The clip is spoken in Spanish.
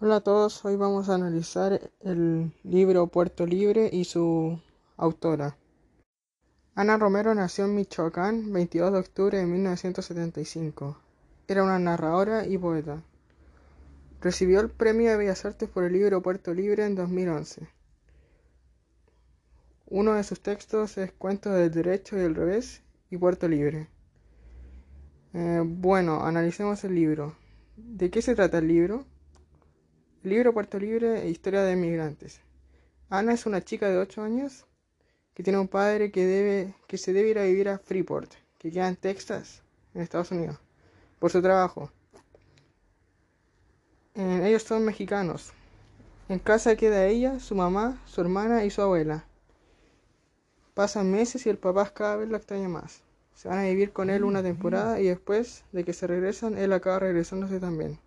Hola a todos, hoy vamos a analizar el libro Puerto Libre y su autora. Ana Romero nació en Michoacán 22 de octubre de 1975. Era una narradora y poeta. Recibió el Premio de Bellas Artes por el libro Puerto Libre en 2011. Uno de sus textos es Cuentos del Derecho y del Revés y Puerto Libre. Eh, bueno, analicemos el libro. ¿De qué se trata el libro? Libro Puerto Libre e Historia de Inmigrantes. Ana es una chica de 8 años que tiene un padre que, debe, que se debe ir a vivir a Freeport, que queda en Texas, en Estados Unidos, por su trabajo. ellos son mexicanos. En casa queda ella, su mamá, su hermana y su abuela. Pasan meses y el papá cada vez la extraña más. Se van a vivir con él una temporada y después de que se regresan, él acaba regresándose también.